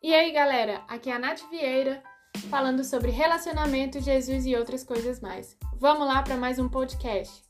E aí, galera, aqui é a Nath Vieira falando sobre relacionamento, Jesus e outras coisas mais. Vamos lá para mais um podcast.